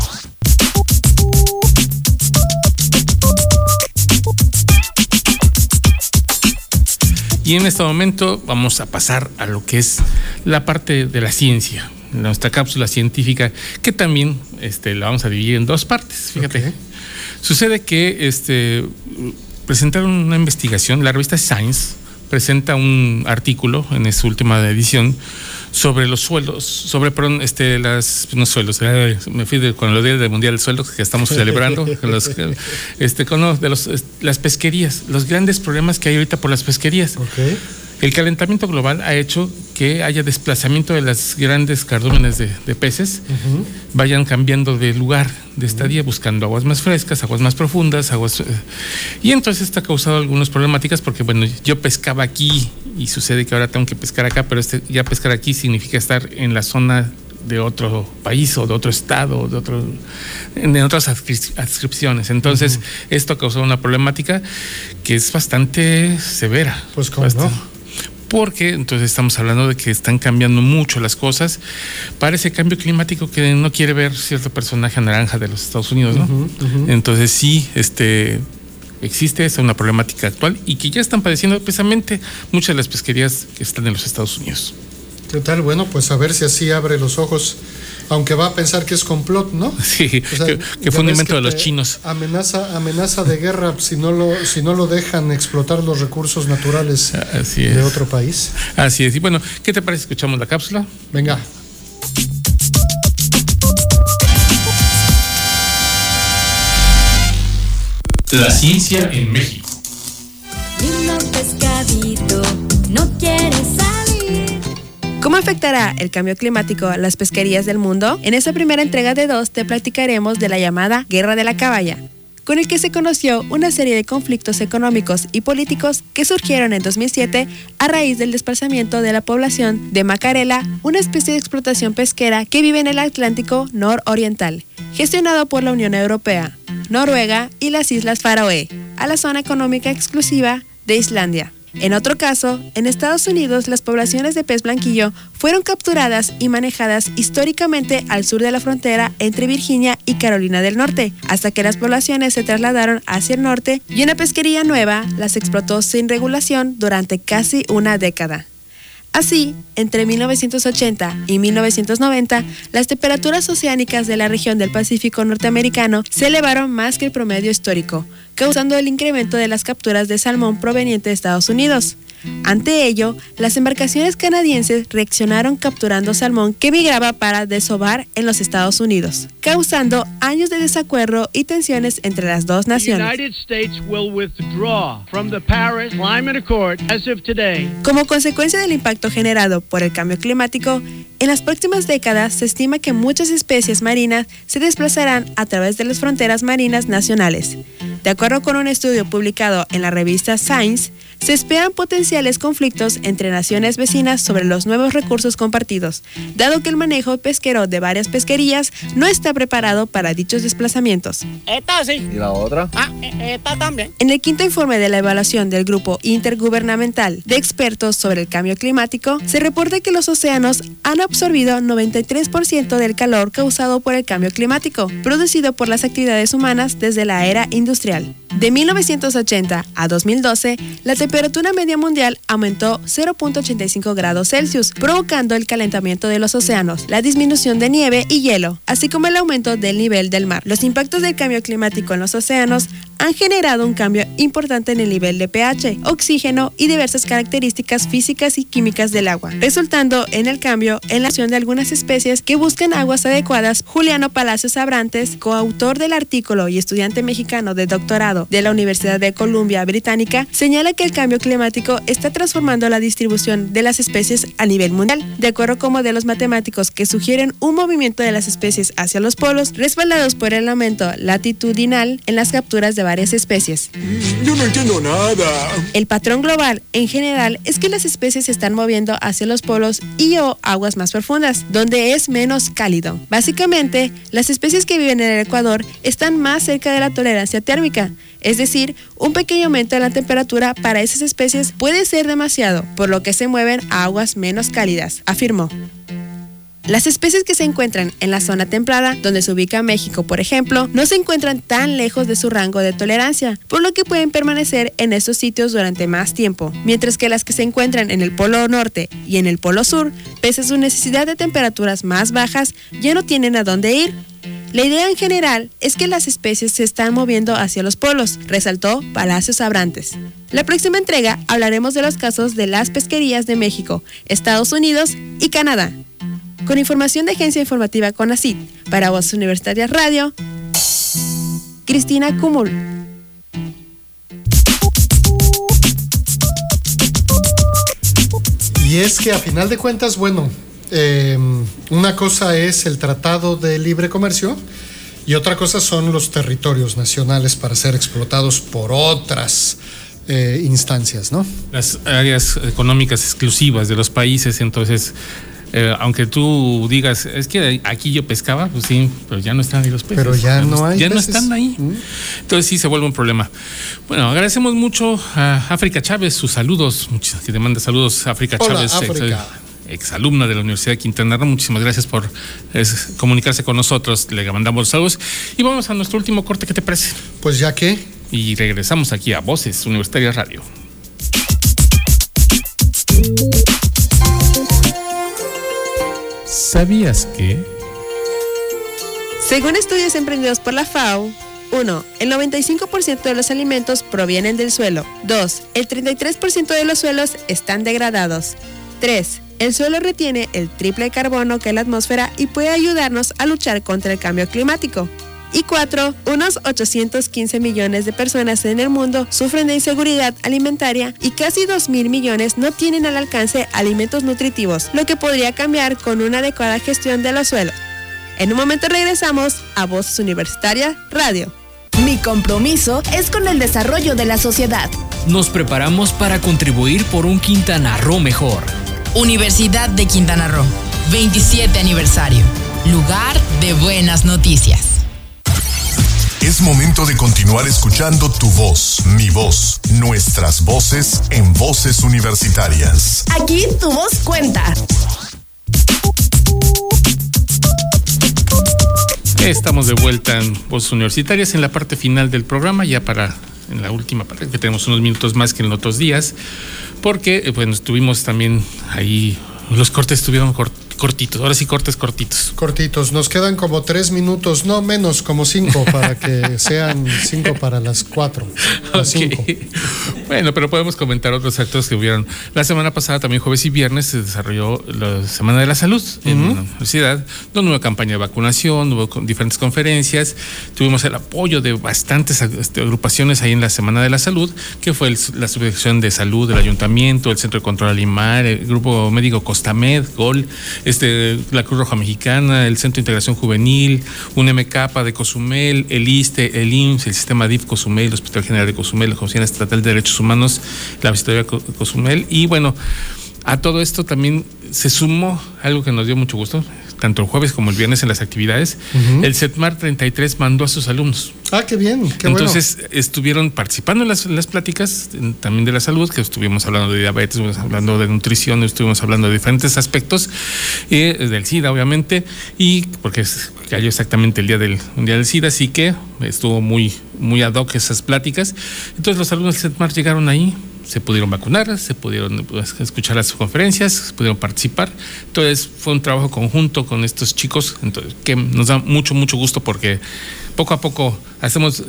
Y en este momento vamos a pasar a lo que es la parte de la ciencia, nuestra cápsula científica, que también este, la vamos a dividir en dos partes. Fíjate. Sucede que este, presentaron una investigación, la revista Science presenta un artículo en su última edición sobre los suelos, sobre perdón, este, las, no suelos, eh, me fui de, con los días del Mundial del Suelo que estamos celebrando, los, este, con de los, las pesquerías, los grandes problemas que hay ahorita por las pesquerías. El calentamiento global ha hecho que haya desplazamiento de las grandes cardúmenes de, peces, vayan cambiando de lugar, de estadía, buscando aguas más frescas, aguas más profundas, aguas... Eh, y entonces esto ha causado algunas problemáticas porque, bueno, yo pescaba aquí y sucede que ahora tengo que pescar acá, pero este, ya pescar aquí significa estar en la zona de otro país o de otro estado, de otro, en otras adscripciones. Entonces, esto ha causado una problemática que es bastante severa. Pues cómo no porque entonces estamos hablando de que están cambiando mucho las cosas para ese cambio climático que no quiere ver cierto personaje naranja de los Estados Unidos, ¿no? Entonces sí, este existe esa una problemática actual y que ya están padeciendo precisamente muchas de las pesquerías que están en los Estados Unidos. ¿Qué tal? Bueno, pues a ver si así abre los ojos aunque va a pensar que es complot, ¿no? Sí, que, fue un invento de los chinos. Amenaza, amenaza de guerra si no lo, si no lo dejan explotar los recursos naturales de otro país. Así es. Y bueno, ¿qué te parece? Escuchamos la cápsula. Venga. La ciencia en México. ¿Cómo afectará el cambio climático a las pesquerías del mundo? En esta primera entrega de dos te platicaremos de la llamada Guerra de la Caballa, con el que se conoció una serie de conflictos económicos y políticos que surgieron en 2007 a raíz del desplazamiento de la población de Macarela, una especie de explotación pesquera que vive en el Atlántico nororiental, gestionado por la Unión Europea, Noruega y las Islas Faroe, a la zona económica exclusiva de Islandia. En otro caso, en Estados Unidos las poblaciones de pez blanquillo fueron capturadas y manejadas históricamente al sur de la frontera entre Virginia y Carolina del Norte, hasta que las poblaciones se trasladaron hacia el norte y una pesquería nueva las explotó sin regulación durante casi una década. Así, entre 1980 y 1990, las temperaturas oceánicas de la región del Pacífico norteamericano se elevaron más que el promedio histórico, causando el incremento de las capturas de salmón proveniente de Estados Unidos. Ante ello, las embarcaciones canadienses reaccionaron capturando salmón que migraba para desovar en los Estados Unidos, causando años de desacuerdo y tensiones entre las dos naciones. Como consecuencia del impacto generado por el cambio climático, en las próximas décadas se estima que muchas especies marinas se desplazarán a través de las fronteras marinas nacionales. De acuerdo con un estudio publicado en la revista Science, se esperan potenciales conflictos entre naciones vecinas sobre los nuevos recursos compartidos, dado que el manejo pesquero de varias pesquerías no está preparado para dichos desplazamientos. Esta sí. ¿Y la otra? Ah, e, esta también. En el quinto informe de la evaluación del Grupo Intergubernamental de Expertos sobre el Cambio Climático, se reporta que los océanos han absorbido 93% del calor causado por el cambio climático, producido por las actividades humanas desde la era industrial. De 1980 a 2012, la temperatura media mundial aumentó 0.85 grados Celsius, provocando el calentamiento de los océanos, la disminución de nieve y hielo, así como el aumento del nivel del mar. Los impactos del cambio climático en los océanos han generado un cambio importante en el nivel de pH, oxígeno y diversas características físicas y químicas del agua, resultando en el cambio en la acción de algunas especies que buscan aguas adecuadas. Juliano Palacios Abrantes, coautor del artículo y estudiante mexicano de doctorado de la Universidad de Columbia Británica, señala que el cambio climático está transformando la distribución de las especies a nivel mundial, de acuerdo con modelos matemáticos que sugieren un movimiento de las especies hacia los polos, respaldados por el aumento latitudinal en las capturas de varias especies. Yo no entiendo nada. El patrón global en general es que las especies se están moviendo hacia los polos y o aguas más profundas, donde es menos cálido. Básicamente, las especies que viven en el Ecuador están más cerca de la tolerancia térmica, es decir, un pequeño aumento de la temperatura para esas especies puede ser demasiado, por lo que se mueven a aguas menos cálidas, afirmó. Las especies que se encuentran en la zona templada, donde se ubica México, por ejemplo, no se encuentran tan lejos de su rango de tolerancia, por lo que pueden permanecer en estos sitios durante más tiempo, mientras que las que se encuentran en el Polo Norte y en el Polo Sur, pese a su necesidad de temperaturas más bajas, ya no tienen a dónde ir. La idea en general es que las especies se están moviendo hacia los polos, resaltó Palacios Abrantes. La próxima entrega hablaremos de los casos de las pesquerías de México, Estados Unidos y Canadá. Con información de Agencia Informativa CONACIT, para Voz Universitarias Radio, Cristina Cumul. Y es que a final de cuentas, bueno, eh, una cosa es el Tratado de Libre Comercio y otra cosa son los territorios nacionales para ser explotados por otras eh, instancias, ¿no? Las áreas económicas exclusivas de los países, entonces eh, aunque tú digas, es que aquí yo pescaba, pues sí, pero ya no están ahí los peces. Pero ya no hay Ya no están ahí. Mm. Entonces sí se vuelve un problema. Bueno, agradecemos mucho a África Chávez sus saludos. Muchas que te manda saludos, África Hola, Chávez. África. Ex, exalumna de la Universidad de Quintana Roo. Muchísimas gracias por es, comunicarse con nosotros. Le mandamos saludos. Y vamos a nuestro último corte. ¿Qué te parece? Pues ya que. Y regresamos aquí a Voces Universitarias Radio. ¿Sabías que? Según estudios emprendidos por la FAO, 1. El 95% de los alimentos provienen del suelo. 2. El 33% de los suelos están degradados. 3. El suelo retiene el triple carbono que la atmósfera y puede ayudarnos a luchar contra el cambio climático. Y 4. Unos 815 millones de personas en el mundo sufren de inseguridad alimentaria y casi 2 mil millones no tienen al alcance alimentos nutritivos, lo que podría cambiar con una adecuada gestión de los suelos. En un momento regresamos a Voces Universitaria Radio. Mi compromiso es con el desarrollo de la sociedad. Nos preparamos para contribuir por un Quintana Roo mejor. Universidad de Quintana Roo, 27 aniversario. Lugar de buenas noticias. Es momento de continuar escuchando tu voz, mi voz, nuestras voces en voces universitarias. Aquí tu voz cuenta. Estamos de vuelta en Voces Universitarias en la parte final del programa, ya para en la última parte, que tenemos unos minutos más que en otros días, porque eh, bueno, estuvimos también ahí, los cortes estuvieron cort- cortitos, ahora sí cortes cortitos. Cortitos, nos quedan como tres minutos, no menos, como cinco, para que sean cinco para las cuatro. Las cinco. Bueno, pero podemos comentar otros actos que hubieron. La semana pasada, también jueves y viernes, se desarrolló la Semana de la Salud en la universidad, donde hubo campaña de vacunación, hubo con- diferentes conferencias, tuvimos el apoyo de bastantes este, agrupaciones ahí en la Semana de la Salud, que fue el- la Subdirección de Salud del Ayuntamiento, el Centro de Control Alimar, el Grupo Médico Costamed, GOL, este, la Cruz Roja Mexicana, el Centro de Integración Juvenil, un de Cozumel, el ISTE, el IMSS, el Sistema DIF Cozumel, el Hospital General de Cozumel, la Comisión Estatal de Derechos Humanos, la Visitoría Co- Cozumel. Y bueno, a todo esto también se sumó algo que nos dio mucho gusto, tanto el jueves como el viernes en las actividades. Ujú. El CETMAR 33 mandó a sus alumnos. Ah, qué bien, qué Entonces estuvieron participando en las, en las pláticas en- también de la salud, que estuvimos hablando de diabetes, estuvimos hablando de nutrición, estuvimos hablando de diferentes aspectos, eh, del SIDA obviamente, y porque es- cayó exactamente el día del Mundial del SIDA, así que estuvo muy, muy ad hoc esas pláticas. Entonces los alumnos del CETMAR llegaron ahí, se pudieron vacunar, se pudieron pues, escuchar las conferencias, pudieron participar. Entonces fue un trabajo conjunto con estos chicos, entonces, que nos da mucho, mucho gusto porque poco a poco hacemos,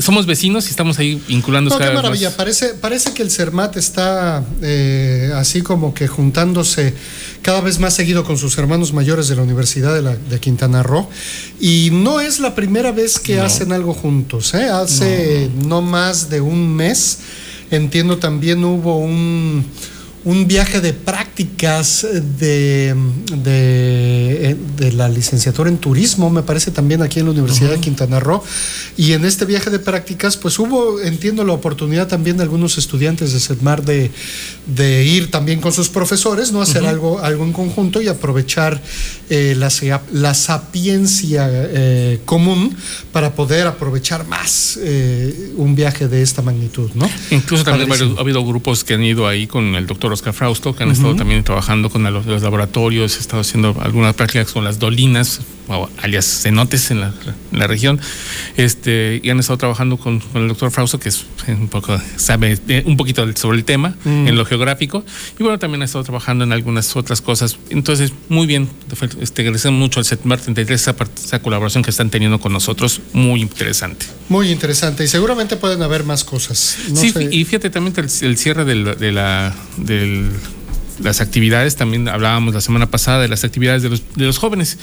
somos vecinos y estamos ahí vinculando No, qué cada maravilla. más. Parece, parece que el CERMAT está eh, así como que juntándose cada vez más seguido con sus hermanos mayores de la Universidad de, la- de Quintana Roo. Y no es la primera vez que No. hacen algo juntos. ¿eh? Hace no. más de un mes, entiendo también hubo un, un viaje de prácticas de, de, de la licenciatura en turismo, me parece también aquí en la Universidad de Quintana Roo. Y en este viaje de prácticas, pues hubo, entiendo, la oportunidad también de algunos estudiantes de SEDMAR de, de ir también con sus profesores, ¿no? Hacer algo, algo en conjunto y aprovechar eh, la, la sapiencia eh, común para poder aprovechar más eh, un viaje de esta magnitud, ¿no? Incluso también Padrísimo. ha habido grupos que han ido ahí con el doctor Oscar Frausto, que han estado también trabajando con los, los laboratorios, he estado haciendo algunas prácticas con las dolinas, o alias cenotes en la, en la región, este, y han estado trabajando con, con el doctor Frausto, que es un poco, sabe un poquito sobre el tema Mm. en lo geográfico, y bueno, también ha estado trabajando en algunas otras cosas. Entonces, muy bien, este, agradecemos mucho al CETMAR 33 esa, esa colaboración que están teniendo con nosotros, muy interesante. Muy interesante. Y seguramente pueden haber más cosas. No sí, sé. y fíjate también que el, el cierre del- de la del- las actividades, también hablábamos la semana pasada de las actividades de los, de los jóvenes.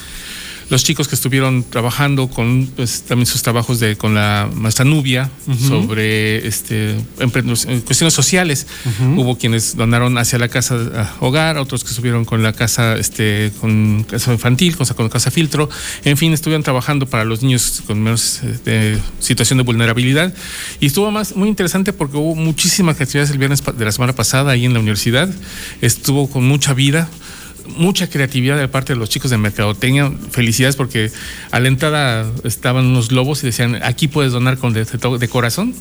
Los chicos que estuvieron trabajando con pues, también sus trabajos de con la maestra Nubia sobre este eh, cuestiones sociales. Hubo quienes donaron hacia la casa hogar, otros que estuvieron con la casa este con casa infantil, con, con casa filtro. En fin, estuvieron trabajando para los niños con menos eh, situación de vulnerabilidad. Y estuvo más muy interesante porque hubo muchísimas actividades el viernes de la semana pasada ahí en la universidad. Estuvo con mucha vida mucha creatividad de parte de los chicos de mercadotecnia. Felicidades porque a la entrada estaban unos globos y decían, aquí puedes donar con de, de corazón.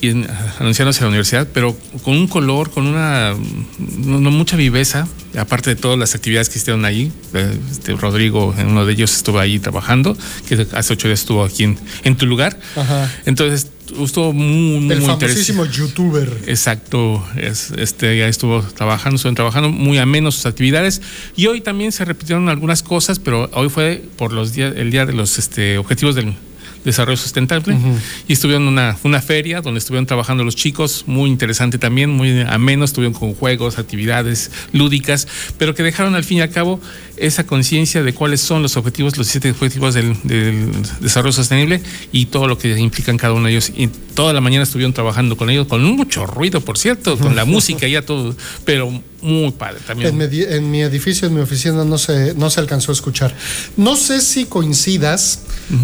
Y anunciándose a la universidad, pero con un color, con una no, mucha viveza, aparte de todas las actividades que hicieron ahí. Eh, Este, Rodrigo, en uno de ellos, estuvo ahí trabajando, que hace ocho días estuvo aquí en, en tu lugar. Ajá. Entonces, estuvo muy, muy El famosísimo youtuber. Exacto, es, este ya estuvo trabajando, estuvieron trabajando muy amenos sus actividades y hoy también se repitieron algunas cosas, pero hoy fue por los días, el día de los este, objetivos del desarrollo sustentable y estuvieron en una, una feria donde estuvieron trabajando los chicos, muy interesante también, muy ameno, estuvieron con juegos, actividades lúdicas, pero que dejaron al fin y al cabo esa conciencia de cuáles son los objetivos, los siete objetivos del, del desarrollo sostenible y todo lo que implican cada uno de ellos. Y toda la mañana estuvieron trabajando con ellos, con mucho ruido, por cierto, con la música y ya todo, pero muy padre también. En mi, di- en mi edificio, en mi oficina, no se, no se alcanzó a escuchar. No sé si coincidas,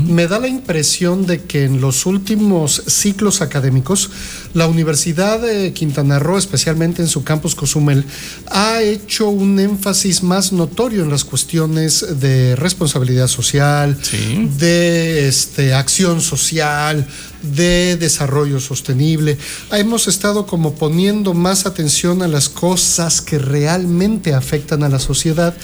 me da la impresión de que en los últimos ciclos académicos, la Universidad de Quintana Roo, especialmente en su campus Cozumel, ha hecho un énfasis más notorio en las cuestiones de responsabilidad social, de este, acción social, de desarrollo sostenible. Hemos estado como poniendo más atención a las cosas que realmente afectan a la sociedad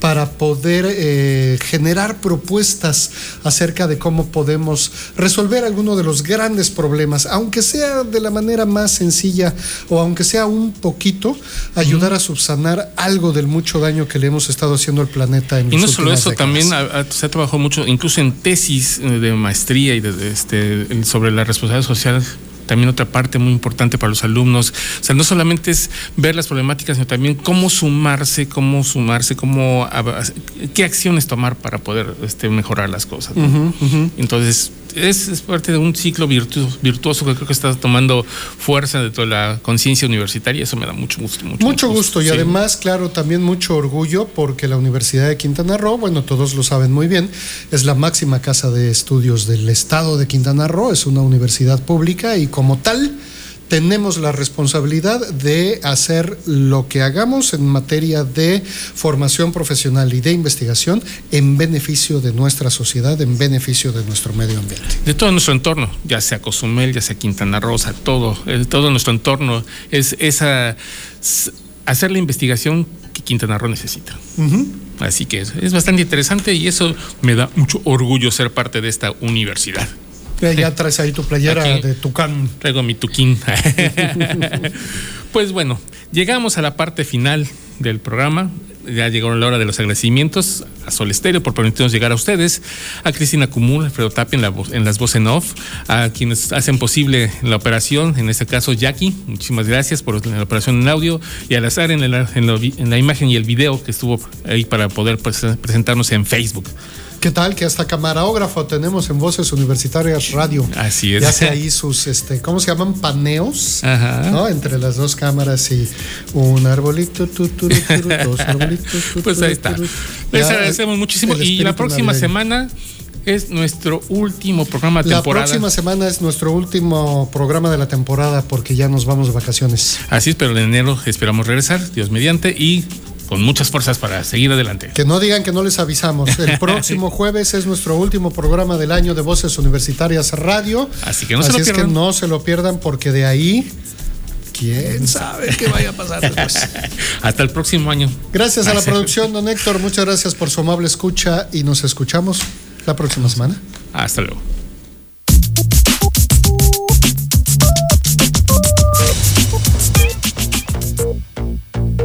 para poder eh, generar propuestas acerca de cómo podemos resolver alguno de los grandes problemas, aunque sea de la manera más sencilla o aunque sea un poquito, ayudar a subsanar algo del mucho daño que le hemos estado haciendo al planeta en Y no solo eso, décadas. también se ha trabajado mucho, incluso en tesis eh, de maestría y de, de este, en- sobre la responsabilidad social. También otra parte muy importante para los alumnos. O sea, no solamente es ver las problemáticas, sino también cómo sumarse, cómo sumarse, cómo qué acciones tomar para poder este, mejorar las cosas. Entonces, es, es parte de un ciclo virtu- virtuoso que creo que está tomando fuerza de toda la conciencia universitaria. Eso me da mucho gusto. Mucho, Mucho gusto y Sí. además, claro, también mucho orgullo porque la Universidad de Quintana Roo, bueno, todos lo saben muy bien, es la máxima casa de estudios del estado de Quintana Roo, es una universidad pública y como tal tenemos la responsabilidad de hacer lo que hagamos en materia de formación profesional y de investigación en beneficio de nuestra sociedad, en beneficio de nuestro medio ambiente. de todo nuestro entorno, ya sea Cozumel, ya sea Quintana Roo, todo, todo nuestro entorno es esa hacer la investigación que Quintana Roo necesita. Así que es, es bastante interesante y eso me da mucho orgullo ser parte de esta universidad. Ya- traes ahí tu playera Aquí. de Tucán. Traigo mi tuquín. pues bueno, llegamos a la parte final del programa. Ya llegó la hora de los agradecimientos a Sol Estéreo por permitirnos llegar a ustedes, a Cristina Cumul, Alfredo Tapia en, la voz- en las voces en off, a quienes hacen posible la operación, en este caso Jackie, muchísimas gracias por la operación en audio, y al azar en en la imagen y el video que estuvo ahí para poder pues, presentarnos en Facebook. ¿Qué tal? Que hasta camarógrafo tenemos en Voces Universitarias Radio. Así es. Ya hace ahí sus, este, ¿cómo se llaman? Paneos, Ajá. ¿no? Entre las dos cámaras y un arbolito, tu, tu, tu, dos arbolitos. Pues ahí está. Les agradecemos muchísimo. Y la próxima navideño. semana es nuestro último programa de La temporada. próxima semana es nuestro último programa de la temporada porque ya nos vamos de vacaciones. Así es, pero en enero esperamos regresar, Dios mediante, y con muchas fuerzas para seguir adelante. Que no digan que no les avisamos. El próximo jueves es nuestro último programa del año de Voces Universitarias Radio. Así que no se Así lo es pierdan. que no se lo pierdan porque de ahí quién sabe qué vaya a pasar después. Hasta el próximo año. Gracias a la producción, don Héctor. Muchas gracias por su amable escucha y nos escuchamos la próxima semana. Hasta luego.